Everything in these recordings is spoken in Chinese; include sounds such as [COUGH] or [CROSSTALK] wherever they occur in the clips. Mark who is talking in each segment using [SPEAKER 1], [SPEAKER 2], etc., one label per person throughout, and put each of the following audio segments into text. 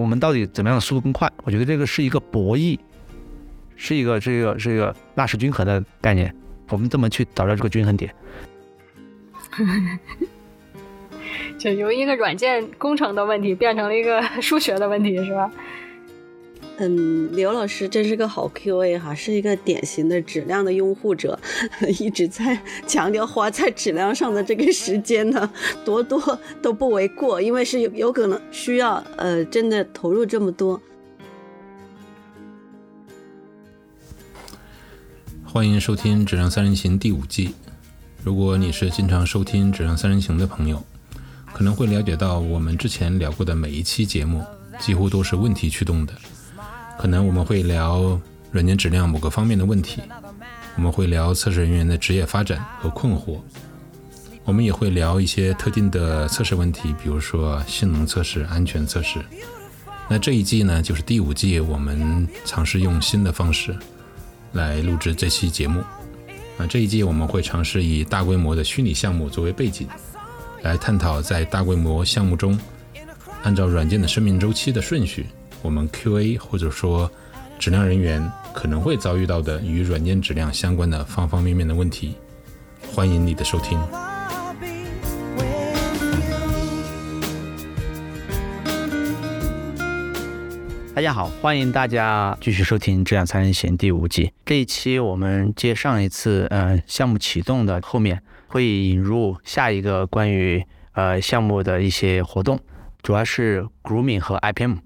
[SPEAKER 1] 我们到底怎么样的速度更快？我觉得这个是一个博弈，是一个这个是一个纳什均衡的概念。我们怎么去找到这个均衡点？[LAUGHS]
[SPEAKER 2] 就由一个软件工程的问题变成了一个数学的问题，是吧？
[SPEAKER 3] 嗯，刘老师真是个好 QA 哈，是一个典型的质量的拥护者，[LAUGHS] 一直在强调花在质量上的这个时间呢，多多都不为过，因为是有有可能需要呃真的投入这么多。
[SPEAKER 4] 欢迎收听《质量三人行》第五季。如果你是经常收听《质量三人行》的朋友，可能会了解到我们之前聊过的每一期节目几乎都是问题驱动的。可能我们会聊软件质量某个方面的问题，我们会聊测试人员的职业发展和困惑，我们也会聊一些特定的测试问题，比如说性能测试、安全测试。那这一季呢，就是第五季，我们尝试用新的方式来录制这期节目。啊，这一季我们会尝试以大规模的虚拟项目作为背景，来探讨在大规模项目中，按照软件的生命周期的顺序。我们 QA 或者说质量人员可能会遭遇到的与软件质量相关的方方面面的问题，欢迎你的收听。
[SPEAKER 1] 大家好，欢迎大家继续收听《质量三人行》第五季。这一期我们接上一次呃项目启动的后面，会引入下一个关于呃项目的一些活动，主要是 Grooming 和 IPM。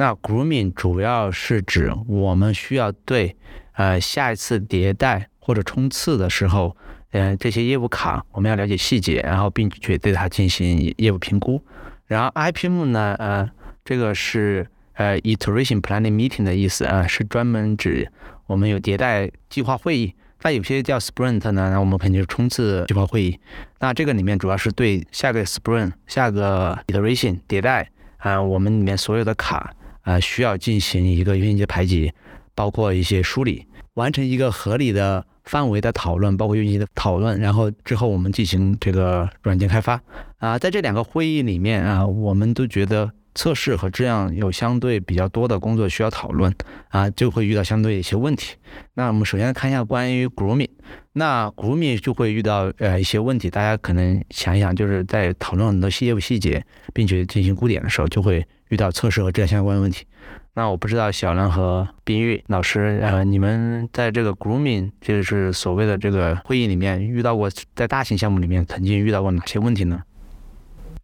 [SPEAKER 1] 那 grooming 主要是指我们需要对呃下一次迭代或者冲刺的时候，呃这些业务卡我们要了解细节，然后并且对它进行业务评估。然后 IPM 呢，呃这个是呃 iteration planning meeting 的意思啊，是专门指我们有迭代计划会议。那有些叫 sprint 呢，那我们肯定是冲刺计划会议。那这个里面主要是对下个 sprint、下个 iteration 迭代啊，我们里面所有的卡。啊，需要进行一个运营排挤，包括一些梳理，完成一个合理的范围的讨论，包括运营的讨论，然后之后我们进行这个软件开发。啊，在这两个会议里面啊，我们都觉得测试和质量有相对比较多的工作需要讨论，啊，就会遇到相对一些问题。那我们首先看一下关于 grooming，那 grooming 就会遇到呃一些问题，大家可能想一想，就是在讨论很多细业务细节，并且进行估点的时候，就会。遇到测试和质量相关的问题，那我不知道小梁和冰玉老师，呃，你们在这个 grooming，就是所谓的这个会议里面遇到过，在大型项目里面曾经遇到过哪些问题呢？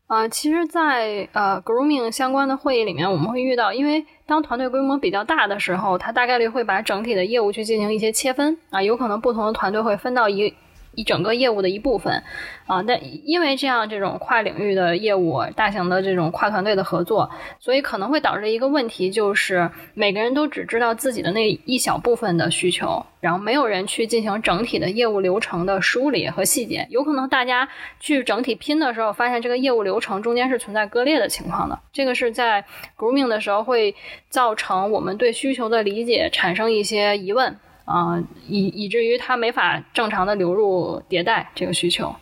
[SPEAKER 2] 啊，其实，在呃 grooming 相关的会议里面，我们会遇到，因为当团队规模比较大的时候，它大概率会把整体的业务去进行一些切分啊，有可能不同的团队会分到一。一整个业务的一部分，啊，但因为这样这种跨领域的业务、大型的这种跨团队的合作，所以可能会导致一个问题，就是每个人都只知道自己的那一小部分的需求，然后没有人去进行整体的业务流程的梳理和细节。有可能大家去整体拼的时候，发现这个业务流程中间是存在割裂的情况的。这个是在 grooming 的时候会造成我们对需求的理解产生一些疑问。啊，以以至于它没法正常的流入迭代这个需求，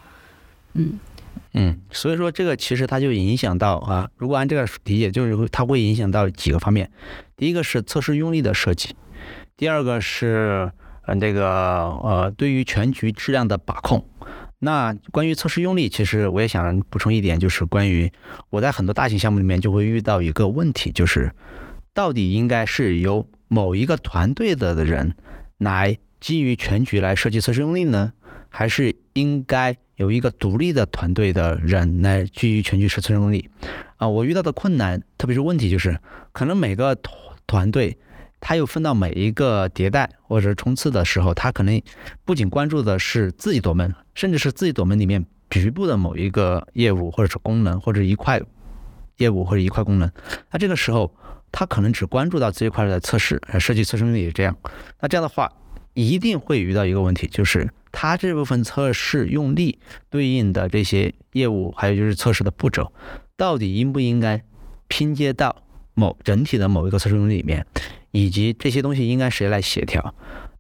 [SPEAKER 2] 嗯
[SPEAKER 1] 嗯，所以说这个其实它就影响到啊，如果按这个理解，就是它会影响到几个方面，第一个是测试用力的设计，第二个是嗯这个呃对于全局质量的把控。那关于测试用力，其实我也想补充一点，就是关于我在很多大型项目里面就会遇到一个问题，就是到底应该是由某一个团队的的人。来基于全局来设计测试用力呢，还是应该有一个独立的团队的人来基于全局设测试用力？啊，我遇到的困难，特别是问题就是，可能每个团团队，他又分到每一个迭代或者冲刺的时候，他可能不仅关注的是自己朵门，甚至是自己朵门里面局部的某一个业务或者是功能或者一块业务或者一块功能，那这个时候。他可能只关注到这一块的测试，设计测试用力这样。那这样的话，一定会遇到一个问题，就是他这部分测试用力对应的这些业务，还有就是测试的步骤，到底应不应该拼接到某整体的某一个测试用力里面，以及这些东西应该谁来协调？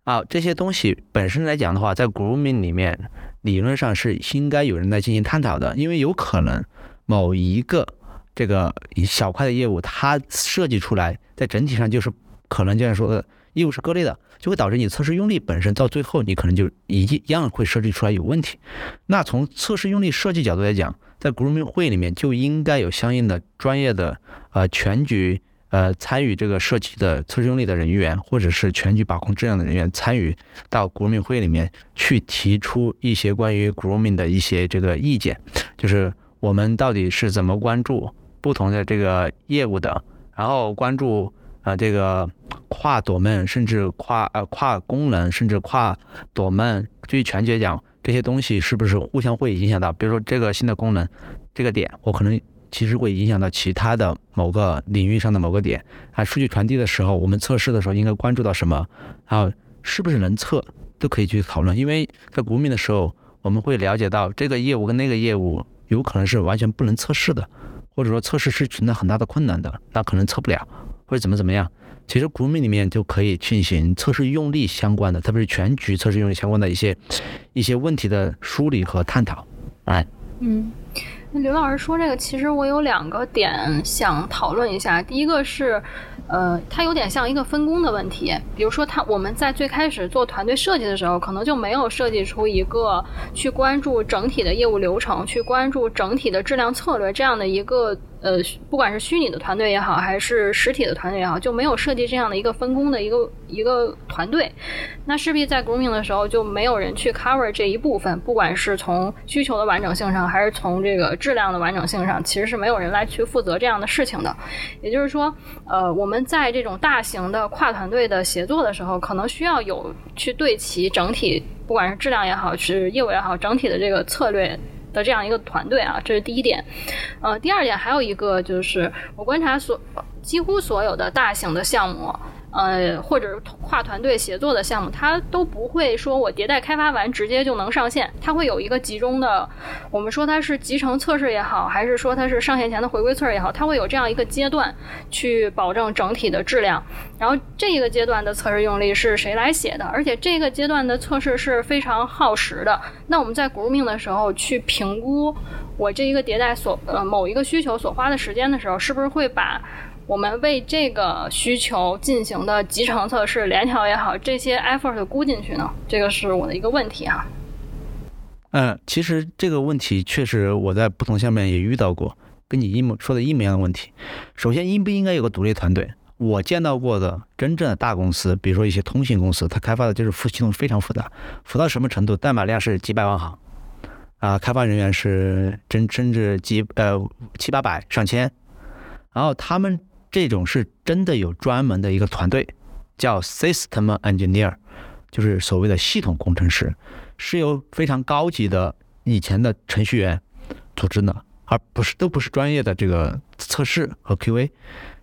[SPEAKER 1] 啊，这些东西本身来讲的话，在 grooming 里面理论上是应该有人来进行探讨的，因为有可能某一个这个一小块的业务，它设计出来在整体上就是可能这样说的业务是割裂的，就会导致你测试用力本身到最后你可能就一样会设计出来有问题。那从测试用力设计角度来讲，在 Grooming 会里面就应该有相应的专业的呃全局呃参与这个设计的测试用力的人员，或者是全局把控质量的人员参与到 Grooming 会里面去提出一些关于 Grooming 的一些这个意见，就是我们到底是怎么关注。不同的这个业务的，然后关注啊这个跨朵门，甚至跨呃跨功能，甚至跨朵门，对于全局讲，这些东西是不是互相会影响到？比如说这个新的功能，这个点，我可能其实会影响到其他的某个领域上的某个点。啊，数据传递的时候，我们测试的时候应该关注到什么？然后是不是能测，都可以去讨论。因为在国民的时候，我们会了解到这个业务跟那个业务有可能是完全不能测试的。或者说测试是存在很大的困难的，那可能测不了，或者怎么怎么样。其实骨米里面就可以进行测试用力相关的，特别是全局测试用力相关的一些一些问题的梳理和探讨。哎，
[SPEAKER 2] 嗯，刘老师说这个，其实我有两个点想讨论一下。第一个是。呃，它有点像一个分工的问题。比如说，它我们在最开始做团队设计的时候，可能就没有设计出一个去关注整体的业务流程、去关注整体的质量策略这样的一个。呃，不管是虚拟的团队也好，还是实体的团队也好，就没有设计这样的一个分工的一个一个团队，那势必在 grooming 的时候就没有人去 cover 这一部分，不管是从需求的完整性上，还是从这个质量的完整性上，其实是没有人来去负责这样的事情的。也就是说，呃，我们在这种大型的跨团队的协作的时候，可能需要有去对齐整体，不管是质量也好，是业务也好，整体的这个策略。的这样一个团队啊，这是第一点。呃，第二点还有一个就是我观察所几乎所有的大型的项目。呃，或者跨团队协作的项目，它都不会说我迭代开发完直接就能上线，它会有一个集中的，我们说它是集成测试也好，还是说它是上线前的回归测试也好，它会有这样一个阶段去保证整体的质量。然后这一个阶段的测试用例是谁来写的？而且这个阶段的测试是非常耗时的。那我们在 grooming 的时候去评估我这一个迭代所呃某一个需求所花的时间的时候，是不是会把？我们为这个需求进行的集成测试、联调也好，这些 effort 估进去呢？这个是我的一个问题哈。
[SPEAKER 1] 嗯，其实这个问题确实我在不同项目也遇到过，跟你一模说的一模一样的问题。首先，应不应该有个独立团队？我见到过的真正的大公司，比如说一些通信公司，它开发的就是复系统非常复杂，复到什么程度？代码量是几百万行啊，开发人员是真甚至几呃七八百、上千，然后他们。这种是真的有专门的一个团队，叫 System Engineer，就是所谓的系统工程师，是由非常高级的以前的程序员组织的，而不是都不是专业的这个测试和 QA，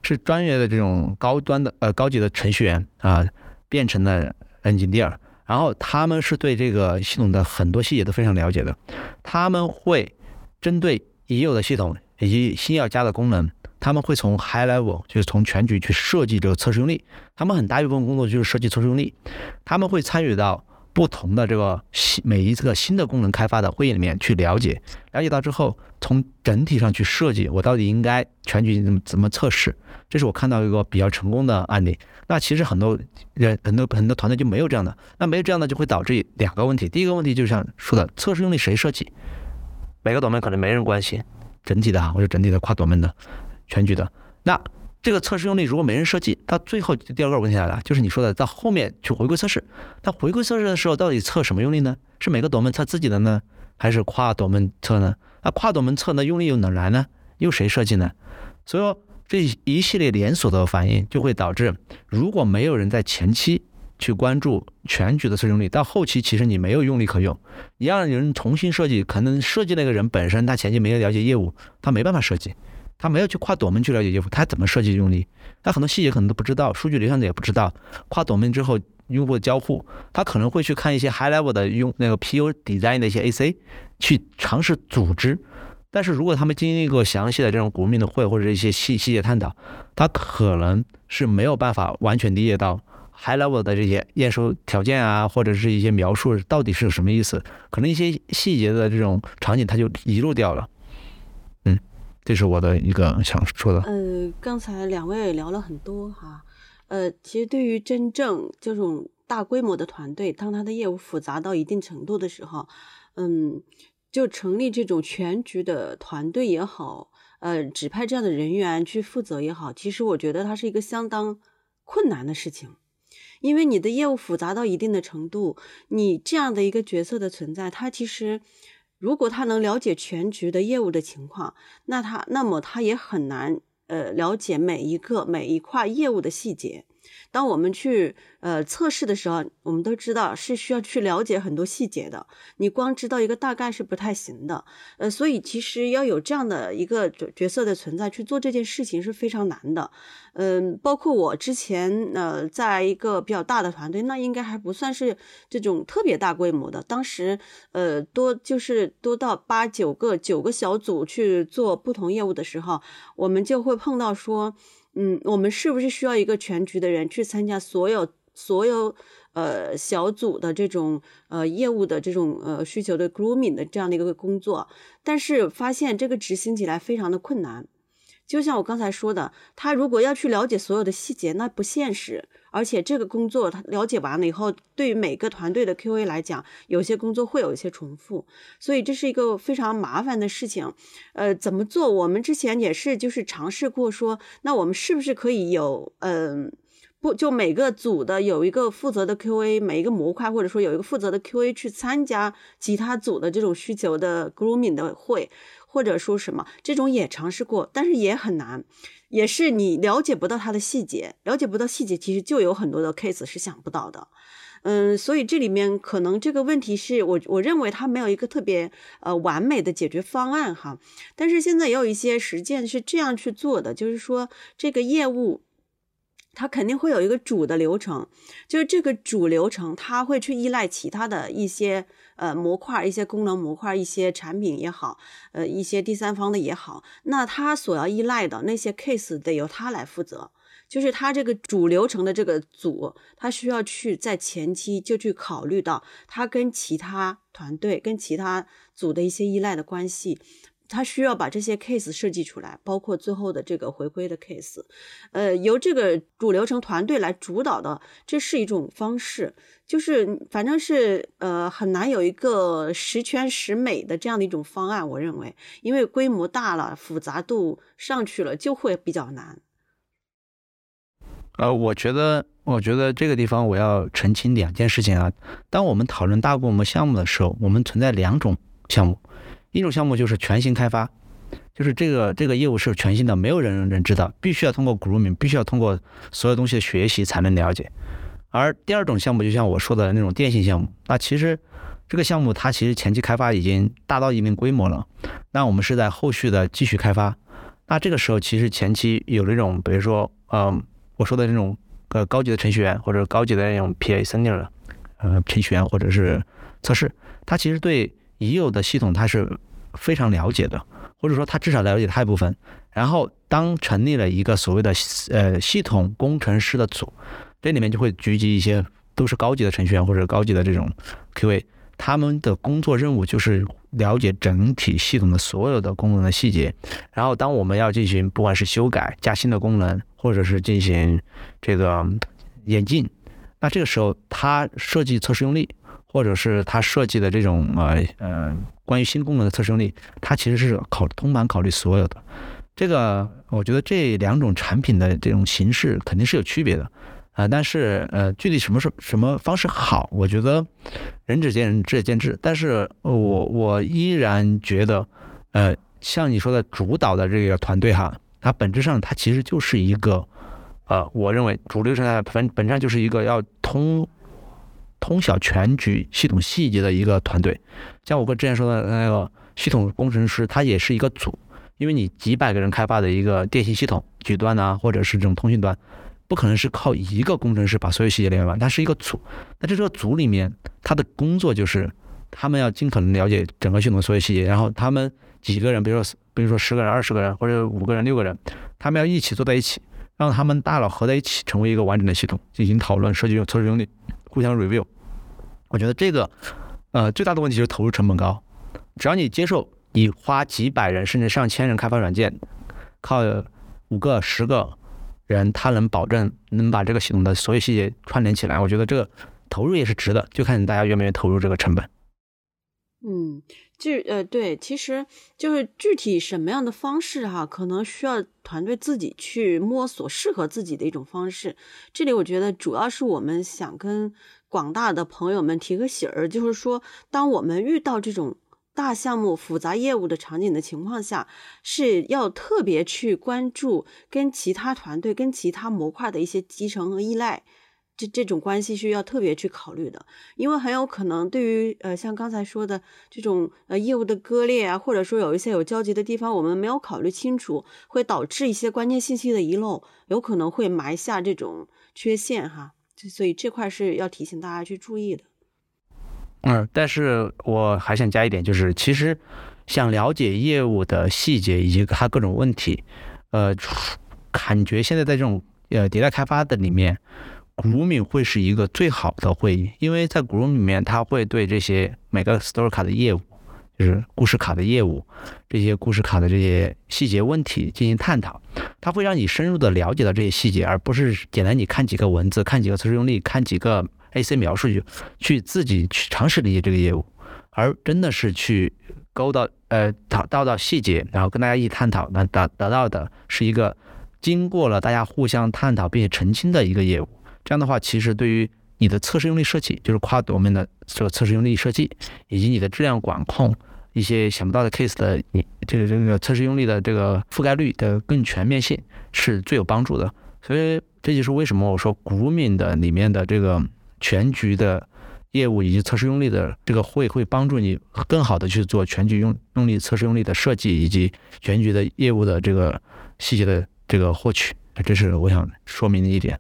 [SPEAKER 1] 是专业的这种高端的呃高级的程序员啊变成了 Engineer，然后他们是对这个系统的很多细节都非常了解的，他们会针对已有的系统以及新要加的功能。他们会从 high level，就是从全局去设计这个测试用力。他们很大一部分工作就是设计测试用力。他们会参与到不同的这个新每一个新的功能开发的会议里面去了解，了解到之后，从整体上去设计我到底应该全局怎么怎么测试。这是我看到一个比较成功的案例。那其实很多人很多很多团队就没有这样的，那没有这样的就会导致两个问题。第一个问题就像说的，测试用力谁设计？每个朵门可能没人关心，整体的哈，或者整体的跨朵门的。全局的那这个测试用力如果没人设计，到最后第二个问题来了，就是你说的到后面去回归测试，那回归测试的时候到底测什么用力呢？是每个朵门测自己的呢，还是跨朵门测呢？那跨朵门测呢用力又哪来呢？又谁设计呢？所以说这一系列连锁的反应就会导致，如果没有人在前期去关注全局的测试用力，到后期其实你没有用力可用，你让人重新设计，可能设计那个人本身他前期没有了解业务，他没办法设计。他没有去跨朵门去了解业务，他怎么设计用力？他很多细节可能都不知道，数据流向的也不知道。跨朵门之后，用户的交互，他可能会去看一些 high level 的用那个 PU design 的一些 AC，去尝试组织。但是如果他们经历过详细的这种股民的会或者一些细细节探讨，他可能是没有办法完全理解到 high level 的这些验收条件啊，或者是一些描述到底是什么意思。可能一些细节的这种场景它就遗漏掉了。嗯这是我的一个想说的。
[SPEAKER 3] 呃，刚才两位聊了很多哈，呃，其实对于真正这种大规模的团队，当他的业务复杂到一定程度的时候，嗯，就成立这种全局的团队也好，呃，指派这样的人员去负责也好，其实我觉得它是一个相当困难的事情，因为你的业务复杂到一定的程度，你这样的一个角色的存在，他其实。如果他能了解全局的业务的情况，那他那么他也很难呃了解每一个每一块业务的细节。当我们去呃测试的时候，我们都知道是需要去了解很多细节的。你光知道一个大概是不太行的。呃，所以其实要有这样的一个角色的存在去做这件事情是非常难的。嗯，包括我之前呃在一个比较大的团队，那应该还不算是这种特别大规模的。当时呃多就是多到八九个九个小组去做不同业务的时候，我们就会碰到说。嗯，我们是不是需要一个全局的人去参加所有所有呃小组的这种呃业务的这种呃需求的 grooming 的这样的一个工作？但是发现这个执行起来非常的困难。就像我刚才说的，他如果要去了解所有的细节，那不现实。而且这个工作他了解完了以后，对于每个团队的 QA 来讲，有些工作会有一些重复，所以这是一个非常麻烦的事情。呃，怎么做？我们之前也是就是尝试过说，那我们是不是可以有嗯。不，就每个组的有一个负责的 QA，每一个模块或者说有一个负责的 QA 去参加其他组的这种需求的 grooming 的会，或者说什么这种也尝试过，但是也很难，也是你了解不到它的细节，了解不到细节，其实就有很多的 case 是想不到的，嗯，所以这里面可能这个问题是我我认为它没有一个特别呃完美的解决方案哈，但是现在也有一些实践是这样去做的，就是说这个业务。它肯定会有一个主的流程，就是这个主流程，它会去依赖其他的一些呃模块、一些功能模块、一些产品也好，呃一些第三方的也好，那它所要依赖的那些 case 得由它来负责。就是它这个主流程的这个组，它需要去在前期就去考虑到它跟其他团队、跟其他组的一些依赖的关系。他需要把这些 case 设计出来，包括最后的这个回归的 case，呃，由这个主流程团队来主导的，这是一种方式，就是反正是呃很难有一个十全十美的这样的一种方案，我认为，因为规模大了，复杂度上去了，就会比较难。
[SPEAKER 1] 呃，我觉得，我觉得这个地方我要澄清两件事情啊。当我们讨论大规模项目的时候，我们存在两种项目。一种项目就是全新开发，就是这个这个业务是全新的，没有人人知道，必须要通过 grooming，必须要通过所有东西的学习才能了解。而第二种项目，就像我说的那种电信项目，那其实这个项目它其实前期开发已经大到一定规模了，那我们是在后续的继续开发。那这个时候其实前期有那种，比如说，嗯，我说的那种呃高级的程序员或者高级的那种 PA senior，呃程序员或者是测试，他其实对。已有的系统它是非常了解的，或者说他至少了解它一部分。然后当成立了一个所谓的呃系统工程师的组，这里面就会聚集一些都是高级的程序员或者高级的这种 QA，他们的工作任务就是了解整体系统的所有的功能的细节。然后当我们要进行不管是修改、加新的功能，或者是进行这个演进，那这个时候他设计测试用例。或者是他设计的这种呃呃关于新功能的测试用例，它其实是考通盘考虑所有的。这个我觉得这两种产品的这种形式肯定是有区别的啊，但是呃具体什么是什么方式好，我觉得仁者见仁，智者见智。但是我我依然觉得，呃像你说的主导的这个团队哈，它本质上它其实就是一个呃，我认为主流生态本本质上就是一个要通。通晓全局系统细节的一个团队，像我哥之前说的那个系统工程师，他也是一个组，因为你几百个人开发的一个电信系统，局端呐，或者是这种通讯端，不可能是靠一个工程师把所有细节连完，它是一个组。那在这个组里面，他的工作就是他们要尽可能了解整个系统所有细节，然后他们几个人，比如说比如说十个人、二十个人或者五个人、六个人，他们要一起坐在一起，让他们大脑合在一起，成为一个完整的系统，进行讨论、设计、测试用例。互相 review，我觉得这个，呃，最大的问题就是投入成本高。只要你接受你花几百人甚至上千人开发软件，靠五个、十个人，他能保证能把这个系统的所有细节串联起来。我觉得这个投入也是值的，就看你大家愿不愿意投入这个成本。
[SPEAKER 3] 嗯，具呃对，其实就是具体什么样的方式哈，可能需要团队自己去摸索适合自己的一种方式。这里我觉得主要是我们想跟广大的朋友们提个醒儿，就是说，当我们遇到这种大项目、复杂业务的场景的情况下，是要特别去关注跟其他团队、跟其他模块的一些集成和依赖。这这种关系需要特别去考虑的，因为很有可能对于呃像刚才说的这种呃业务的割裂啊，或者说有一些有交集的地方，我们没有考虑清楚，会导致一些关键信息的遗漏，有可能会埋下这种缺陷哈。所以这块是要提醒大家去注意的。
[SPEAKER 1] 嗯，但是我还想加一点，就是其实想了解业务的细节以及它各种问题，呃，感觉现在在这种呃迭代开发的里面。骨敏会是一个最好的会议，因为在骨敏里面，它会对这些每个 Story 卡的业务，就是故事卡的业务，这些故事卡的这些细节问题进行探讨。它会让你深入的了解到这些细节，而不是简单你看几个文字、看几个测试用例、看几个 AC 描述就去自己去尝试理解这个业务，而真的是去勾到呃讨到到细节，然后跟大家一起探讨，那得得到的是一个经过了大家互相探讨并且澄清的一个业务。这样的话，其实对于你的测试用例设计，就是跨多面的这个测试用例设计，以及你的质量管控，一些想不到的 case 的你这个这个测试用例的这个覆盖率的更全面性，是最有帮助的。所以这就是为什么我说 Grooming 的里面的这个全局的业务以及测试用例的这个会会帮助你更好的去做全局用用例测试用例的设计，以及全局的业务的这个细节的这个获取。这是我想说明的一点。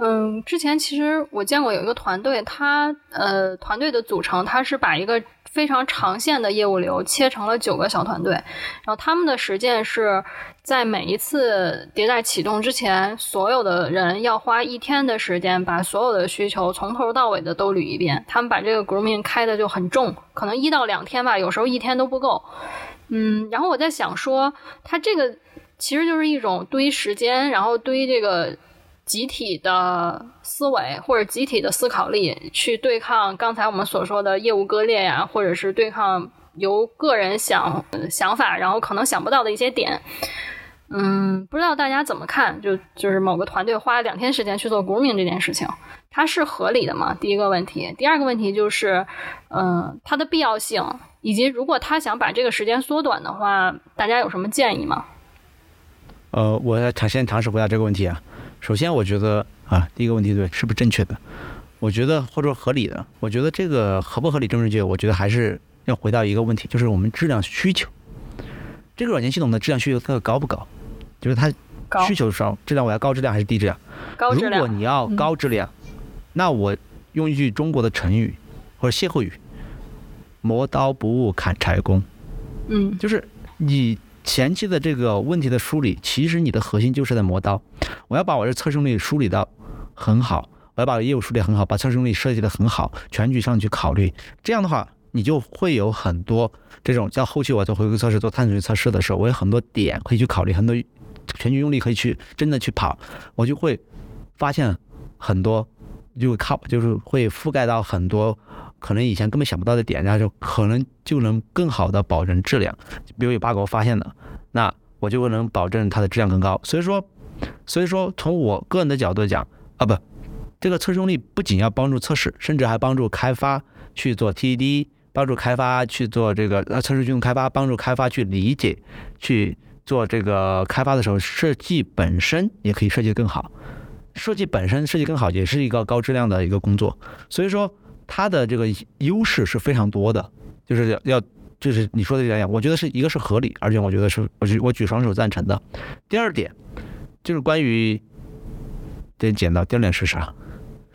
[SPEAKER 2] 嗯，之前其实我见过有一个团队，他呃团队的组成，他是把一个非常长线的业务流切成了九个小团队，然后他们的实践是在每一次迭代启动之前，所有的人要花一天的时间把所有的需求从头到尾的都捋一遍。他们把这个 grooming 开的就很重，可能一到两天吧，有时候一天都不够。嗯，然后我在想说，他这个其实就是一种堆时间，然后堆这个。集体的思维或者集体的思考力去对抗刚才我们所说的业务割裂呀，或者是对抗由个人想想法然后可能想不到的一些点。嗯，不知道大家怎么看？就就是某个团队花两天时间去做 grooming 这件事情，它是合理的吗？第一个问题，第二个问题就是，嗯，它的必要性，以及如果他想把这个时间缩短的话，大家有什么建议吗？
[SPEAKER 1] 呃，我尝先尝试回答这个问题啊。首先，我觉得啊，第一个问题对是不是正确的？我觉得或者说合理的。我觉得这个合不合理、正不正确，我觉得还是要回到一个问题，就是我们质量需求。这个软件系统的质量需求它高不高？就是它需求少，质量我要高质量还是低质量？
[SPEAKER 2] 高质
[SPEAKER 1] 量。如果你要高质量，那我用一句中国的成语或者歇后语：“磨刀不误砍柴工。”
[SPEAKER 2] 嗯，
[SPEAKER 1] 就是你。前期的这个问题的梳理，其实你的核心就是在磨刀。我要把我的测试用例梳理到很好，我要把业务梳理很好，把测试用例设计的很好，全局上去考虑。这样的话，你就会有很多这种叫后期我做回归测试、做探索测试的时候，我有很多点可以去考虑，很多全局用力可以去真的去跑，我就会发现很多，就靠就是会覆盖到很多。可能以前根本想不到的点，然后就可能就能更好的保证质量。比如有 bug 我发现了，那我就能保证它的质量更高。所以说，所以说从我个人的角度讲啊，不，这个测试用力不仅要帮助测试，甚至还帮助开发去做 TDD，帮助开发去做这个呃测试驱动开发，帮助开发去理解去做这个开发的时候，设计本身也可以设计更好。设计本身设计更好，也是一个高质量的一个工作。所以说。它的这个优势是非常多的，就是要，就是你说的这样，我觉得是一个是合理，而且我觉得是，我举我举双手赞成的。第二点就是关于，这剪刀。第二点是啥？[LAUGHS]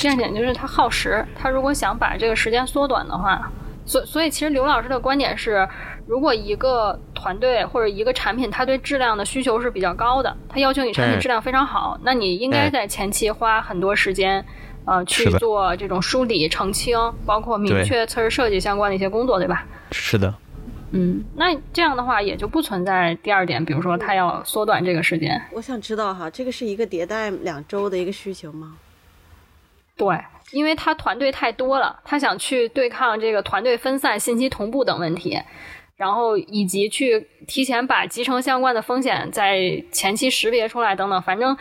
[SPEAKER 2] 第二点就是它耗时，它如果想把这个时间缩短的话，所所以其实刘老师的观点是，如果一个团队或者一个产品，它对质量的需求是比较高的，它要求你产品质量非常好，那你应该在前期花很多时间。呃，去做这种梳理、澄清，包括明确测试设计相关的一些工作，对吧？
[SPEAKER 1] 是的。
[SPEAKER 2] 嗯，那这样的话也就不存在第二点，比如说他要缩短这个时间。
[SPEAKER 3] 我想知道哈，这个是一个迭代两周的一个需求吗？
[SPEAKER 2] 对，因为他团队太多了，他想去对抗这个团队分散、信息同步等问题，然后以及去提前把集成相关的风险在前期识别出来等等，反正。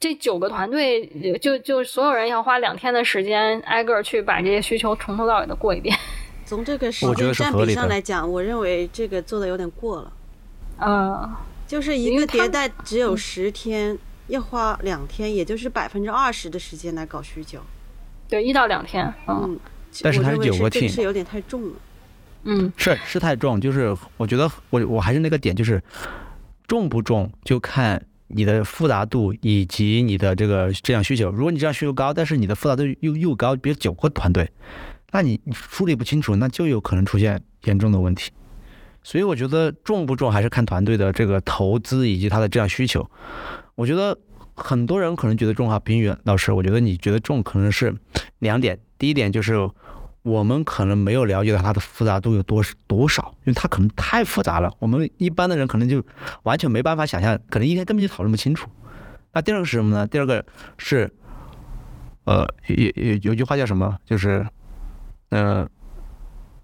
[SPEAKER 2] 这九个团队就就所有人要花两天的时间，挨个去把这些需求从头到尾的过一遍。[LAUGHS]
[SPEAKER 3] 从这个时间占比上来讲，我认为这个做的有点过了。
[SPEAKER 2] 呃，
[SPEAKER 3] 就是一个迭代只有十天，要花两天，也就是百分之二十的时间来搞需求。
[SPEAKER 2] 对，一到两天。嗯，
[SPEAKER 1] 但是它
[SPEAKER 3] 是
[SPEAKER 1] 九个 team，
[SPEAKER 3] 是有点太重了。
[SPEAKER 2] 嗯，
[SPEAKER 1] 是是太重，就是我觉得我我还是那个点，就是重不重就看。你的复杂度以及你的这个这样需求，如果你这样需求高，但是你的复杂度又又高，比如九个团队，那你梳理不清楚，那就有可能出现严重的问题。所以我觉得重不重还是看团队的这个投资以及他的这样需求。我觉得很多人可能觉得重哈，冰雨老师，我觉得你觉得重可能是两点，第一点就是。我们可能没有了解到它的复杂度有多多少，因为它可能太复杂了。我们一般的人可能就完全没办法想象，可能一天根本就讨论不清楚。那第二个是什么呢？第二个是，呃，有有有句话叫什么？就是，呃，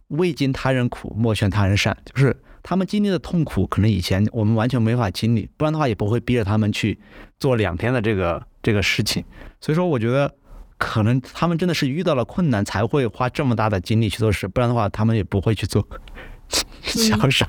[SPEAKER 1] 未经他人苦，莫劝他人善。就是他们经历的痛苦，可能以前我们完全没法经历，不然的话也不会逼着他们去做两天的这个这个事情。所以说，我觉得。可能他们真的是遇到了困难才会花这么大的精力去做事，不然的话他们也不会去做销售。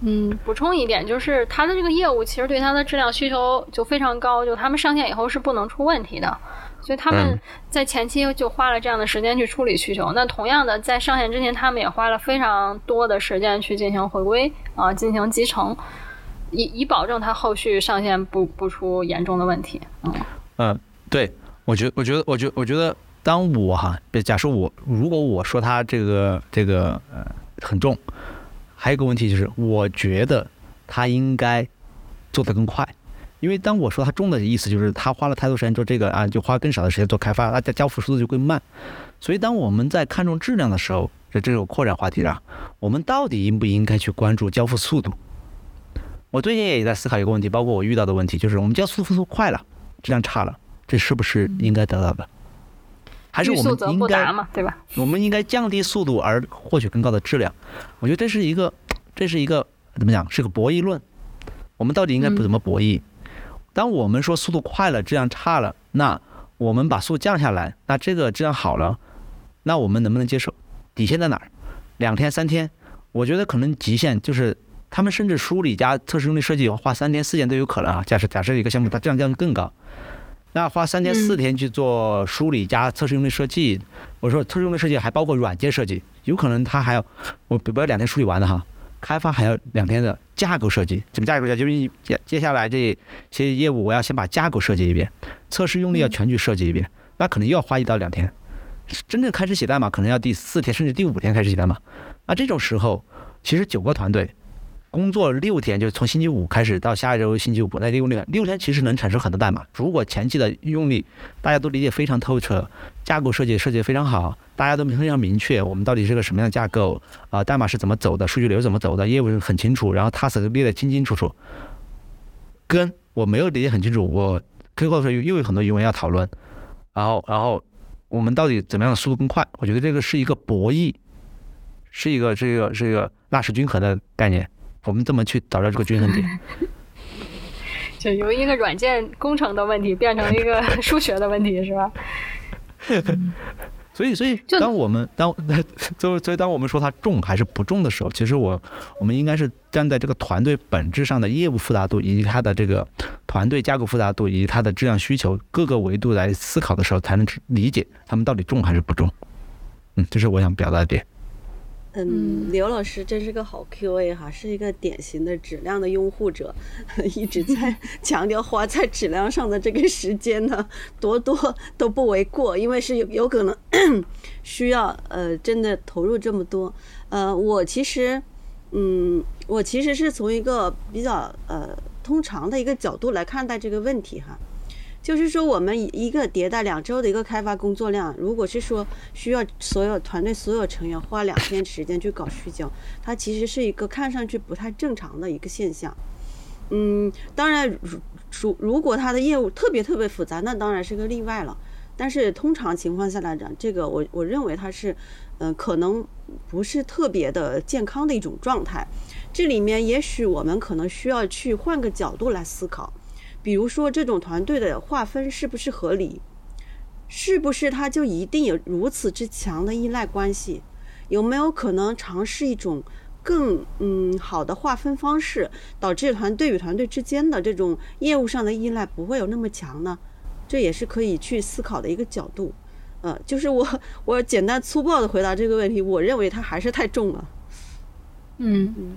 [SPEAKER 2] 嗯，补充一点，就是他的这个业务其实对他的质量需求就非常高，就他们上线以后是不能出问题的，所以他们在前期就花了这样的时间去处理需求。那同样的，在上线之前，他们也花了非常多的时间去进行回归啊，进行集成，以以保证他后续上线不不出严重的问题。
[SPEAKER 1] 嗯嗯，对。我觉，我觉得，我觉，我觉得，当我哈，假设我如果我说他这个这个呃很重，还有一个问题就是，我觉得他应该做得更快，因为当我说他重的意思就是他花了太多时间做这个啊，就花更少的时间做开发，那交付速度就更慢。所以当我们在看重质量的时候，这这种扩展话题上，我们到底应不应该去关注交付速度？我最近也在思考一个问题，包括我遇到的问题，就是我们交付速度快了，质量差了。这是不是应该得到的？还是我们应该
[SPEAKER 2] 对吧？
[SPEAKER 1] 我们应该降低速度而获取更高的质量。我觉得这是一个，这是一个怎么讲？是个博弈论。我们到底应该不怎么博弈？当我们说速度快了，质量差了，那我们把速度降下来，那这个质量好了，那我们能不能接受？底线在哪儿？两天、三天？我觉得可能极限就是他们甚至梳理加测试用力设计要花三天、四天都有可能啊。假设假设一个项目它质量降得更高。那花三天四天去做梳理加测试用例设计，我说测试用例设计还包括软件设计，有可能他还要我不要两天梳理完的哈，开发还要两天的架构设计，怎么架构设计？就是接接下来这些业务我要先把架构设计一遍，测试用例要全局设计一遍，那可能又要花一到两天，真正开始写代码可能要第四天甚至第五天开始写代码，那这种时候其实九个团队。工作六天，就从星期五开始到下一周星期五，那六天六天其实能产生很多代码。如果前期的用力大家都理解非常透彻，架构设计设计非常好，大家都非常明确，我们到底是个什么样的架构啊？代码是怎么走的？数据流怎么走的？业务是很清楚，然后 task 列得清清楚楚。跟我没有理解很清楚，我 Q 的时候又有很多疑问要讨论，然后然后我们到底怎么样的速度更快？我觉得这个是一个博弈，是一个是一个是一个纳什均衡的概念。我们怎么去找到这个均衡点？[LAUGHS]
[SPEAKER 2] 就由一个软件工程的问题变成一个 [LAUGHS] 数学的问题，是吧？[LAUGHS]
[SPEAKER 1] 所以，所以当我们当就所以当我们说它重还是不重的时候，其实我我们应该是站在这个团队本质上的业务复杂度以及它的这个团队架构复杂度以及它的质量需求各个维度来思考的时候，才能理解他们到底重还是不重。嗯，这是我想表达的点。
[SPEAKER 3] 嗯，刘老师真是个好 QA 哈，是一个典型的质量的拥护者，[LAUGHS] 一直在 [LAUGHS] 强调花在质量上的这个时间呢，多多都不为过，因为是有有可能 [COUGHS] 需要呃真的投入这么多。呃，我其实嗯，我其实是从一个比较呃通常的一个角度来看待这个问题哈。就是说，我们一个迭代两周的一个开发工作量，如果是说需要所有团队所有成员花两天时间去搞需求，它其实是一个看上去不太正常的一个现象。嗯，当然，如如如果他的业务特别特别复杂，那当然是个例外了。但是通常情况下来讲，这个我我认为它是，嗯，可能不是特别的健康的一种状态。这里面也许我们可能需要去换个角度来思考。比如说，这种团队的划分是不是合理？是不是它就一定有如此之强的依赖关系？有没有可能尝试一种更嗯好的划分方式，导致团队与团队之间的这种业务上的依赖不会有那么强呢？这也是可以去思考的一个角度。呃，就是我 [LAUGHS] 我简单粗暴的回答这个问题，我认为它还是太重了。
[SPEAKER 2] 嗯嗯。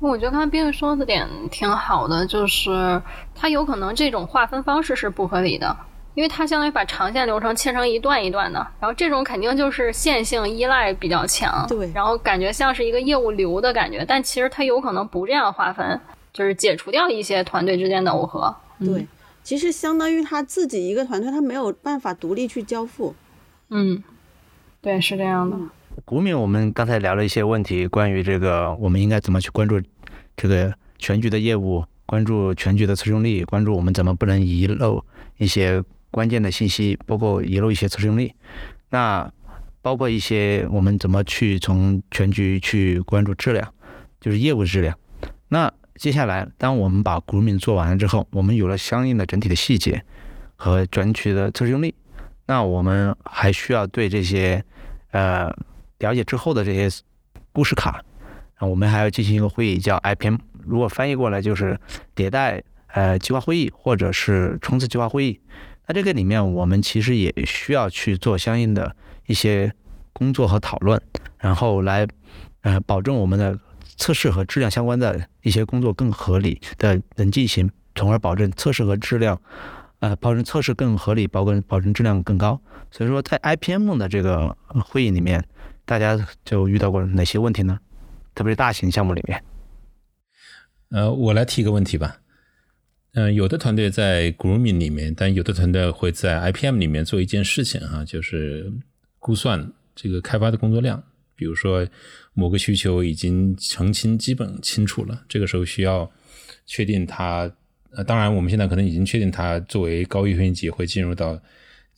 [SPEAKER 2] 我觉得刚才冰玉说的点挺好的，就是它有可能这种划分方式是不合理的，因为它相当于把长线流程切成一段一段的，然后这种肯定就是线性依赖比较强，
[SPEAKER 3] 对，
[SPEAKER 2] 然后感觉像是一个业务流的感觉，但其实它有可能不这样划分，就是解除掉一些团队之间的耦合。
[SPEAKER 3] 对，其实相当于他自己一个团队，他没有办法独立去交付。
[SPEAKER 2] 嗯，对，是这样的。
[SPEAKER 1] 股民，我们刚才聊了一些问题，关于这个我们应该怎么去关注这个全局的业务，关注全局的测试用力，关注我们怎么不能遗漏一些关键的信息，包括遗漏一些测试用力。那包括一些我们怎么去从全局去关注质量，就是业务质量。那接下来，当我们把股民做完了之后，我们有了相应的整体的细节和全局的测试用力，那我们还需要对这些呃。了解之后的这些故事卡，啊，我们还要进行一个会议，叫 IPM。如果翻译过来就是迭代呃计划会议，或者是冲刺计划会议。那这个里面我们其实也需要去做相应的一些工作和讨论，然后来呃保证我们的测试和质量相关的一些工作更合理的能进行，从而保证测试和质量呃保证测试更合理，保证保证质量更高。所以说在 IPM 的这个会议里面。大家就遇到过哪些问题呢？特别是大型项目里面。
[SPEAKER 4] 呃，我来提一个问题吧。嗯，有的团队在 Grooming 里面，但有的团队会在 IPM 里面做一件事情啊，就是估算这个开发的工作量。比如说某个需求已经澄清基本清楚了，这个时候需要确定它。呃，当然我们现在可能已经确定它作为高预算级会进入到。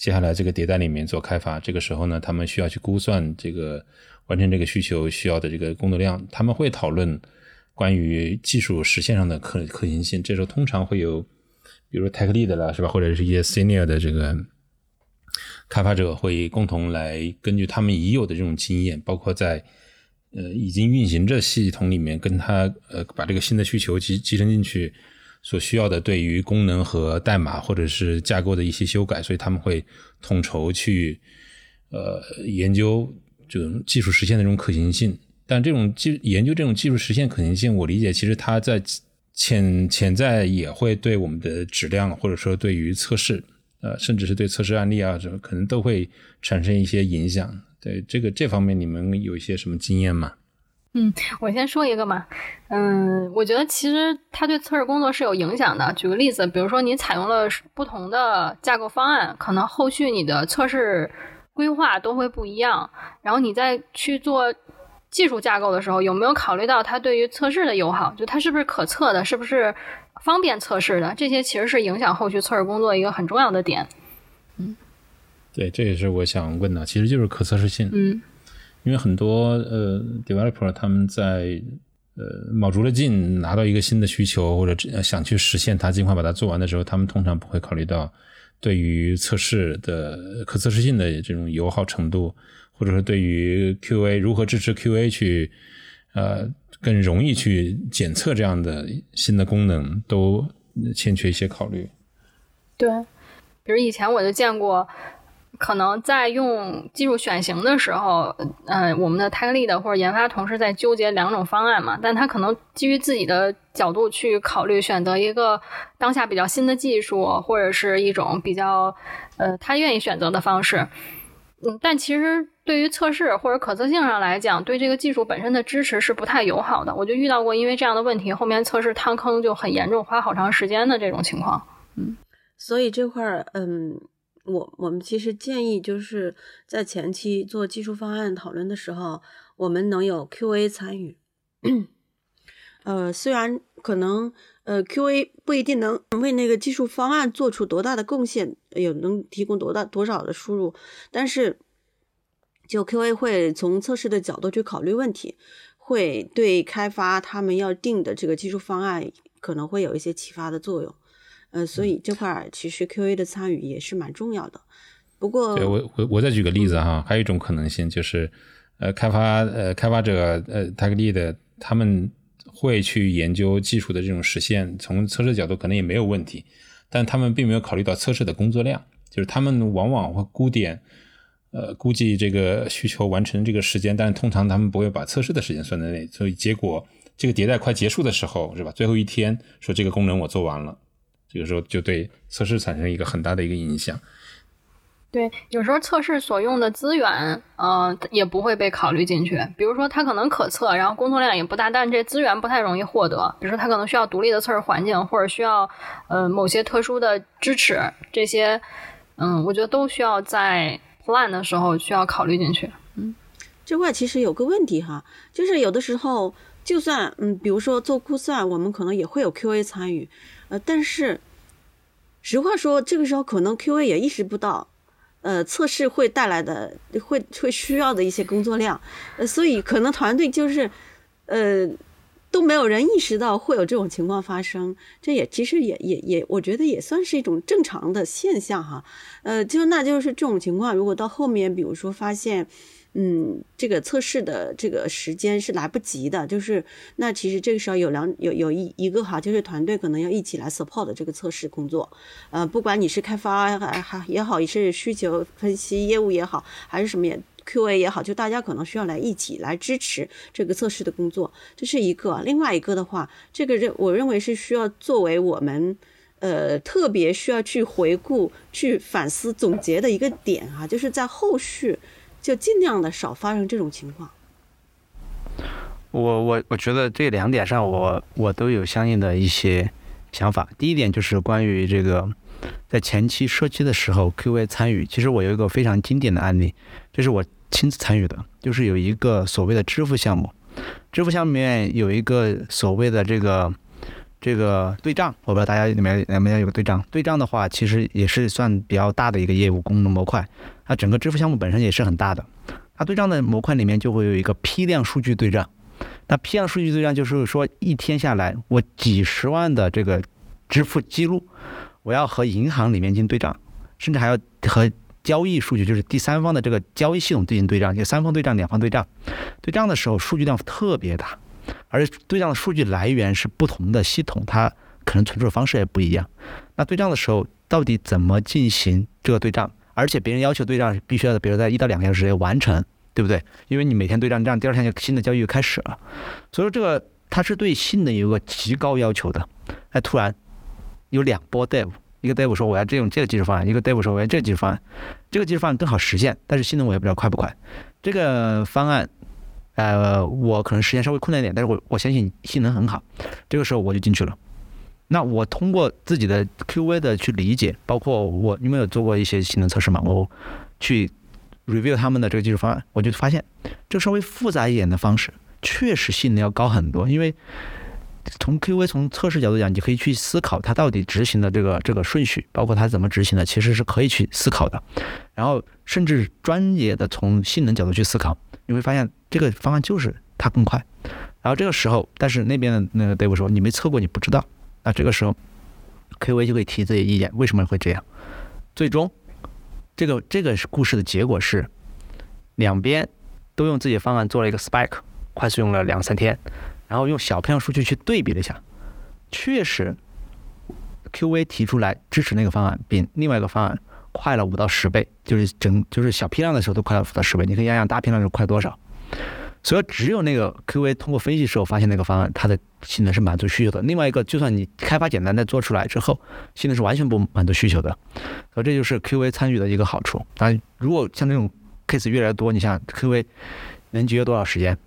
[SPEAKER 4] 接下来这个迭代里面做开发，这个时候呢，他们需要去估算这个完成这个需求需要的这个工作量。他们会讨论关于技术实现上的可可行性。这时候通常会有，比如 tech lead 啦，是吧？或者是一些 senior 的这个开发者会共同来根据他们已有的这种经验，包括在呃已经运行这系统里面，跟他呃把这个新的需求集集成进去。所需要的对于功能和代码或者是架构的一些修改，所以他们会统筹去呃研究这种技术实现的这种可行性。但这种技研究这种技术实现可行性，我理解其实它在潜潜在也会对我们的质量或者说对于测试呃甚至是对测试案例啊，什么可能都会产生一些影响。对这个这方面，你们有一些什么经验吗？
[SPEAKER 2] 嗯，我先说一个嘛，嗯，我觉得其实它对测试工作是有影响的。举个例子，比如说你采用了不同的架构方案，可能后续你的测试规划都会不一样。然后你再去做技术架构的时候，有没有考虑到它对于测试的友好？就它是不是可测的，是不是方便测试的？这些其实是影响后续测试工作一个很重要的点。嗯，
[SPEAKER 4] 对，这也是我想问的，其实就是可测试性。
[SPEAKER 2] 嗯。
[SPEAKER 4] 因为很多呃 developer 他们在呃卯足了劲拿到一个新的需求或者想去实现它，尽快把它做完的时候，他们通常不会考虑到对于测试的可测试性的这种友好程度，或者说对于 QA 如何支持 QA 去呃更容易去检测这样的新的功能，都欠缺一些考虑。
[SPEAKER 2] 对，比如以前我就见过。可能在用技术选型的时候，嗯，我们的 tech lead 或者研发同事在纠结两种方案嘛，但他可能基于自己的角度去考虑，选择一个当下比较新的技术，或者是一种比较，呃，他愿意选择的方式。嗯，但其实对于测试或者可测性上来讲，对这个技术本身的支持是不太友好的。我就遇到过因为这样的问题，后面测试趟坑就很严重，花好长时间的这种情况。嗯。
[SPEAKER 3] 所以这块儿，嗯，我我们其实建议就是在前期做技术方案讨论的时候，我们能有 QA 参与。呃，虽然可能呃 QA 不一定能为那个技术方案做出多大的贡献，有能提供多大多少的输入，但是就 QA 会从测试的角度去考虑问题，会对开发他们要定的这个技术方案可能会有一些启发的作用。呃，所以这块其实 QA 的参与也是蛮重要的。不过，
[SPEAKER 4] 对我我我再举个例子哈，还有一种可能性就是，呃，开发呃开发者呃 Tech Lead 他们。会去研究技术的这种实现，从测试角度可能也没有问题，但他们并没有考虑到测试的工作量，就是他们往往会估点，呃，估计这个需求完成这个时间，但是通常他们不会把测试的时间算在内，所以结果这个迭代快结束的时候，是吧？最后一天说这个功能我做完了，这个时候就对测试产生一个很大的一个影响。
[SPEAKER 2] 对，有时候测试所用的资源，呃，也不会被考虑进去。比如说，它可能可测，然后工作量也不大，但这资源不太容易获得。比如说，它可能需要独立的测试环境，或者需要呃某些特殊的支持，这些，嗯，我觉得都需要在 plan 的时候需要考虑进去。嗯，
[SPEAKER 3] 这块其实有个问题哈，就是有的时候，就算嗯，比如说做估算，我们可能也会有 QA 参与，呃，但是实话说，这个时候可能 QA 也意识不到。呃，测试会带来的会会需要的一些工作量，呃，所以可能团队就是，呃，都没有人意识到会有这种情况发生，这也其实也也也，我觉得也算是一种正常的现象哈，呃，就那就是这种情况，如果到后面，比如说发现。嗯，这个测试的这个时间是来不及的，就是那其实这个时候有两有有一一个哈，就是团队可能要一起来 support 这个测试工作，呃，不管你是开发还还也好，也是需求分析业务也好，还是什么也 QA 也好，就大家可能需要来一起来支持这个测试的工作，这是一个。另外一个的话，这个认我认为是需要作为我们呃特别需要去回顾、去反思、总结的一个点哈，就是在后续。就尽量的少发生这种情况。
[SPEAKER 1] 我我我觉得这两点上，我我都有相应的一些想法。第一点就是关于这个在前期设计的时候，QA 参与。其实我有一个非常经典的案例，这是我亲自参与的，就是有一个所谓的支付项目，支付项目里面有一个所谓的这个这个对账，我不知道大家里面有没有有个对账。对账的话，其实也是算比较大的一个业务功能模块。那整个支付项目本身也是很大的，它对账的模块里面就会有一个批量数据对账。那批量数据对账就是说，一天下来，我几十万的这个支付记录，我要和银行里面进行对账，甚至还要和交易数据，就是第三方的这个交易系统进行对账，就三方对账、两方对账。对账的时候，数据量特别大，而对账的数据来源是不同的系统，它可能存储的方式也不一样。那对账的时候，到底怎么进行这个对账？而且别人要求对账必须要，比如在一到两个小时内完成，对不对？因为你每天对账，这样第二天就新的交易就开始了。所以说这个它是对性能有个极高要求的。哎，突然有两波 dev，一个 dev 说我要这种这个技术方案，一个 dev 说我要这个技术方案，这个技术方案更好实现，但是性能我也不知道快不快。这个方案，呃，我可能时间稍微困难一点，但是我我相信性能很好。这个时候我就进去了。那我通过自己的 QV 的去理解，包括我因为有做过一些性能测试嘛，我去 review 他们的这个技术方案，我就发现这个稍微复杂一点的方式，确实性能要高很多。因为从 QV 从测试角度讲，你可以去思考它到底执行的这个这个顺序，包括它怎么执行的，其实是可以去思考的。然后甚至专业的从性能角度去思考，你会发现这个方案就是它更快。然后这个时候，但是那边的那个 Dave 说，你没测过，你不知道。那这个时候，QV 就会提自己意见，为什么会这样？最终，这个这个故事的结果是，两边都用自己方案做了一个 spike，快速用了两三天，然后用小批量数据去对比了一下，确实，QV 提出来支持那个方案比另外一个方案快了五到十倍，就是整就是小批量的时候都快了五到十倍，你可以想想大批量的时候快多少。所以只有那个 QA 通过分析时候发现那个方案它的性能是满足需求的。另外一个，就算你开发简单的做出来之后，性能是完全不满足需求的。所以这就是 QA 参与的一个好处。当然，如果像这种 case 越来越多，你像 QA 能节约多少时间，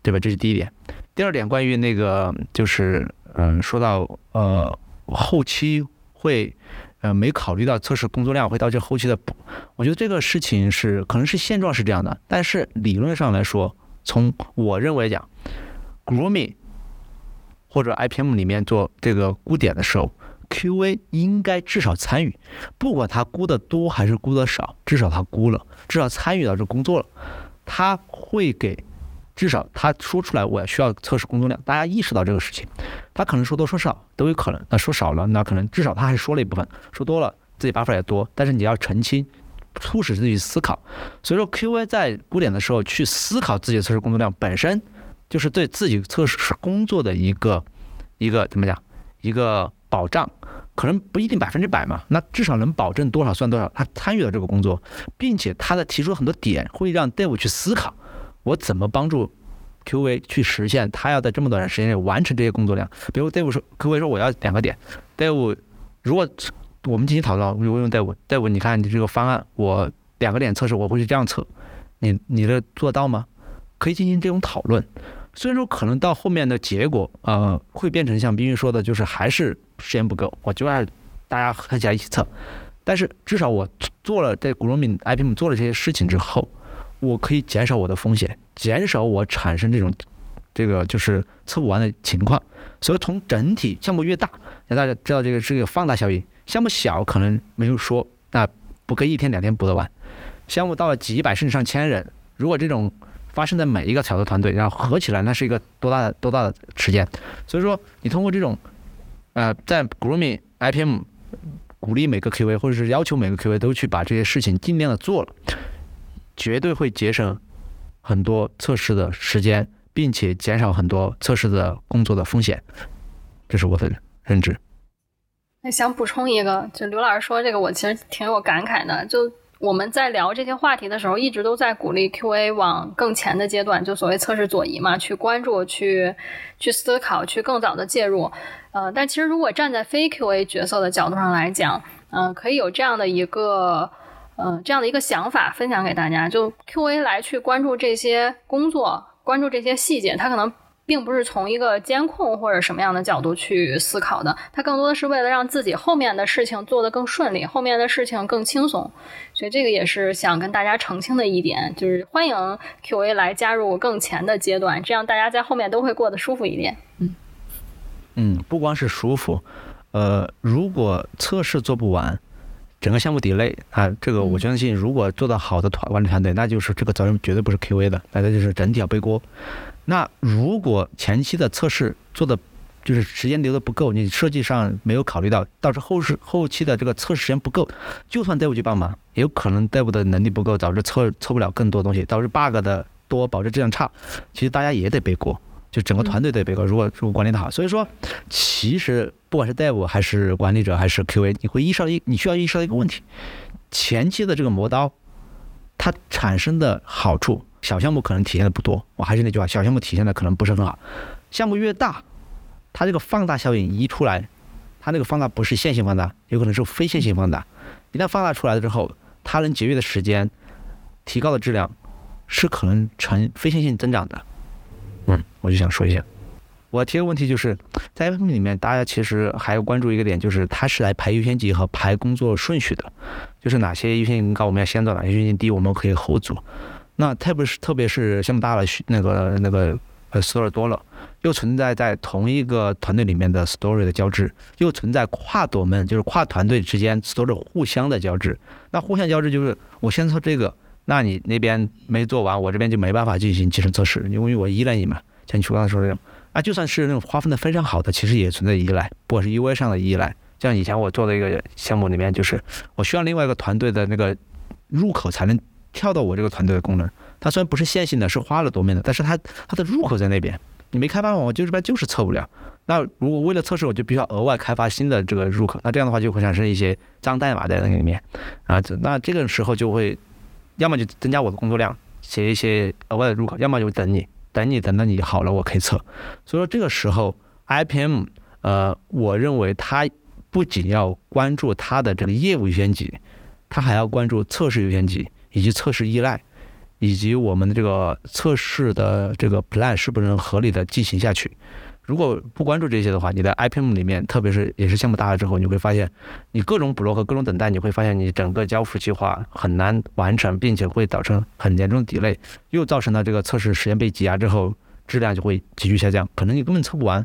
[SPEAKER 1] 对吧？这是第一点。第二点，关于那个就是嗯，说到呃后期会呃没考虑到测试工作量会导致后期的补。我觉得这个事情是可能是现状是这样的，但是理论上来说，从我认为讲，grooming 或者 IPM 里面做这个估点的时候，QA 应该至少参与，不管他估的多还是估的少，至少他估了，至少参与到这工作了，他会给。至少他说出来，我需要测试工作量，大家意识到这个事情。他可能说多说少都有可能，那说少了，那可能至少他还说了一部分，说多了自己 buff 也多，但是你要澄清，促使自己思考。所以说，QA 在估点的时候去思考自己的测试工作量，本身就是对自己测试工作的一个一个怎么讲，一个保障。可能不一定百分之百嘛，那至少能保证多少算多少。他参与了这个工作，并且他的提出很多点会让 Dave 去思考。我怎么帮助 QA 去实现他要在这么短的时间内完成这些工作量？比如 Dave 说，QA 说我要两个点，Dave 如果我们进行讨论，我用 Dave，Dave 你看你这个方案，我两个点测试我会是这样测，你你的做到吗？可以进行这种讨论。虽然说可能到后面的结果，呃，会变成像冰玉说的，就是还是时间不够，我就爱大家合起来一起测。但是至少我做了在 Gronmin IPM 做了这些事情之后。我可以减少我的风险，减少我产生这种，这个就是测不完的情况。所以从整体项目越大，让大家知道这个是个放大效应。项目小可能没有说，那不可以一天两天补得完。项目到了几百甚至上千人，如果这种发生在每一个小的团队，然后合起来，那是一个多大的多大的时间？所以说，你通过这种，呃，在 Grooming IPM 鼓励每个 QA，或者是要求每个 QA 都去把这些事情尽量的做了。绝对会节省很多测试的时间，并且减少很多测试的工作的风险，这是我的认知。
[SPEAKER 2] 那想补充一个，就刘老师说这个，我其实挺有感慨的。就我们在聊这些话题的时候，一直都在鼓励 QA 往更前的阶段，就所谓测试左移嘛，去关注、去去思考、去更早的介入。呃，但其实如果站在非 QA 角色的角度上来讲，嗯，可以有这样的一个。嗯，这样的一个想法分享给大家，就 QA 来去关注这些工作，关注这些细节，他可能并不是从一个监控或者什么样的角度去思考的，他更多的是为了让自己后面的事情做得更顺利，后面的事情更轻松。所以这个也是想跟大家澄清的一点，就是欢迎 QA 来加入更前的阶段，这样大家在后面都会过得舒服一点。嗯
[SPEAKER 1] 嗯，不光是舒服，呃，如果测试做不完。整个项目 delay 啊，这个我相信，如果做到好的团管理团队，那就是这个责任绝对不是 QA 的，那就是整体要背锅。那如果前期的测试做的就是时间留的不够，你设计上没有考虑到，导致后是后期的这个测试时间不够，就算 Dev 去帮忙，也有可能 Dev 的能力不够，导致测测不了更多东西，导致 bug 的多，导致质量差，其实大家也得背锅。就整个团队得背锅，如果如果管理的好，所以说，其实不管是 Dev 还是管理者还是 QA，你会意识到一，你需要意识到一个问题：前期的这个磨刀，它产生的好处，小项目可能体现的不多。我还是那句话，小项目体现的可能不是很好。项目越大，它这个放大效应一出来，它那个放大不是线性放大，有可能是非线性放大。一旦放大出来了之后，它能节约的时间，提高的质量，是可能呈非线性增长的。嗯，我就想说一下，我提个问题，就是在 IPM 里面，大家其实还要关注一个点，就是它是来排优先级和排工作顺序的，就是哪些优先级高，我们要先做；哪些优先级低，我们可以后做。那特别是特别是项目大了，那个那个呃 story 多了，又存在在同一个团队里面的 story 的交织，又存在跨朵们就是跨团队之间 story 互相的交织。那互相交织就是我先做这个。那你那边没做完，我这边就没办法进行集成测试，因为我依赖你嘛。像你刚才说的，啊，就算是那种划分的非常好的，其实也存在依赖，不管是 U I 上的依赖。像以前我做的一个项目里面，就是我需要另外一个团队的那个入口才能跳到我这个团队的功能。它虽然不是线性的，是花了多面的，但是它它的入口在那边，你没开发完，我就这边就是测不了。那如果为了测试，我就必须要额外开发新的这个入口，那这样的话就会产生一些脏代码在那里面啊。那这个时候就会。要么就增加我的工作量，写一些额外的入口；要么就等你，等你，等到你好了，我可以测。所以说这个时候，IPM，呃，我认为它不仅要关注它的这个业务优先级，它还要关注测试优先级，以及测试依赖，以及我们的这个测试的这个 plan 是不是能合理的进行下去。如果不关注这些的话，你的 IPM 里面，特别是也是项目大了之后，你会发现，你各种补漏和各种等待，你会发现你整个交付计划很难完成，并且会造成很严重的 delay，又造成了这个测试时间被挤压之后，质量就会急剧下降，可能你根本测不完，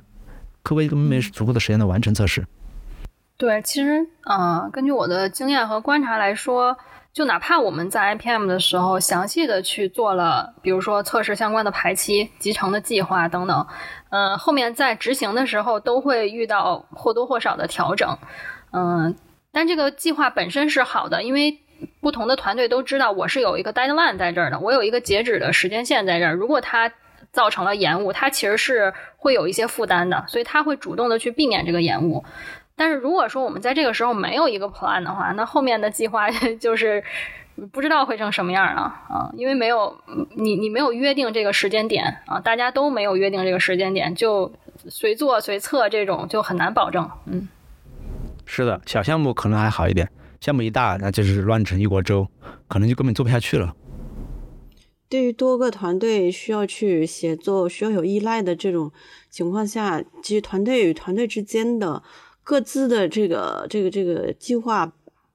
[SPEAKER 1] 客户根本没足够的时间来完成测试。
[SPEAKER 2] 对，其实，呃，根据我的经验和观察来说。就哪怕我们在 IPM 的时候详细的去做了，比如说测试相关的排期、集成的计划等等，嗯，后面在执行的时候都会遇到或多或少的调整，嗯，但这个计划本身是好的，因为不同的团队都知道我是有一个 deadline 在这儿的，我有一个截止的时间线在这儿，如果他造成了延误，它其实是会有一些负担的，所以他会主动的去避免这个延误。但是如果说我们在这个时候没有一个 plan 的话，那后面的计划 [LAUGHS] 就是不知道会成什么样了啊！因为没有你，你没有约定这个时间点啊，大家都没有约定这个时间点，就随做随测，这种就很难保证。嗯，
[SPEAKER 1] 是的，小项目可能还好一点，项目一大，那就是乱成一锅粥，可能就根本做不下去了。
[SPEAKER 3] 对于多个团队需要去协作、需要有依赖的这种情况下，其实团队与团队之间的。各自的这个这个这个计划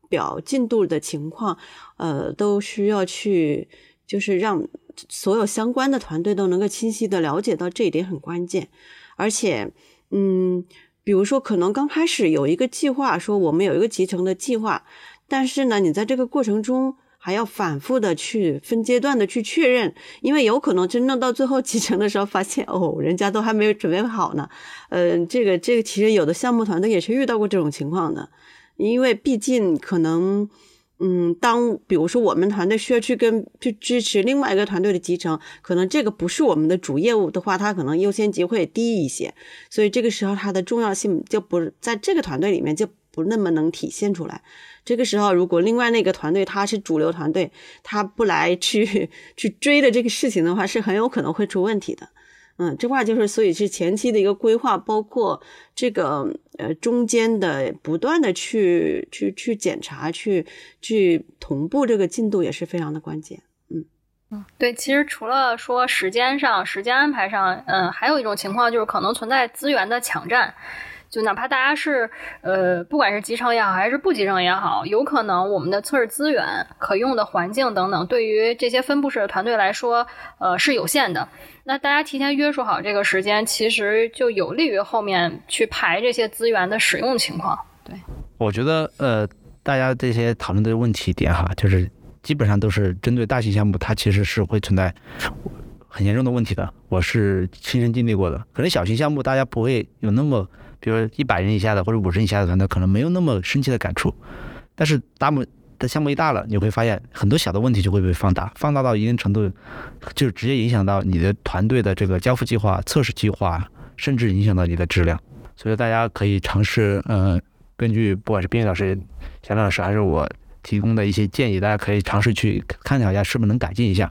[SPEAKER 3] 表进度的情况，呃，都需要去，就是让所有相关的团队都能够清晰的了解到这一点很关键。而且，嗯，比如说可能刚开始有一个计划，说我们有一个集成的计划，但是呢，你在这个过程中。还要反复的去分阶段的去确认，因为有可能真正到最后集成的时候，发现哦，人家都还没有准备好呢。呃，这个这个其实有的项目团队也是遇到过这种情况的，因为毕竟可能，嗯，当比如说我们团队需要去跟去支持另外一个团队的集成，可能这个不是我们的主业务的话，它可能优先级会低一些，所以这个时候它的重要性就不在这个团队里面就不那么能体现出来。这个时候，如果另外那个团队他是主流团队，他不来去 [LAUGHS] 去追的这个事情的话，是很有可能会出问题的。嗯，这话就是，所以是前期的一个规划，包括这个呃中间的不断的去去去检查、去去同步这个进度也是非常的关键。嗯
[SPEAKER 2] 嗯，对，其实除了说时间上、时间安排上，嗯，还有一种情况就是可能存在资源的抢占。就哪怕大家是呃，不管是集成也好，还是不集成也好，有可能我们的测试资源、可用的环境等等，对于这些分布式的团队来说，呃，是有限的。那大家提前约束好这个时间，其实就有利于后面去排这些资源的使用情况。对，
[SPEAKER 1] 我觉得呃，大家这些讨论的问题点哈，就是基本上都是针对大型项目，它其实是会存在很严重的问题的。我是亲身经历过的，可能小型项目大家不会有那么。比如一百人以下的或者五十人以下的团队，可能没有那么深切的感触，但是大目的项目一大了，你会发现很多小的问题就会被放大，放大到一定程度，就直接影响到你的团队的这个交付计划、测试计划，甚至影响到你的质量。所以大家可以尝试，呃，根据不管是冰雨老师、小亮老师还是我提供的一些建议，大家可以尝试去看一下，是不是能改进一下。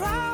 [SPEAKER 4] cry.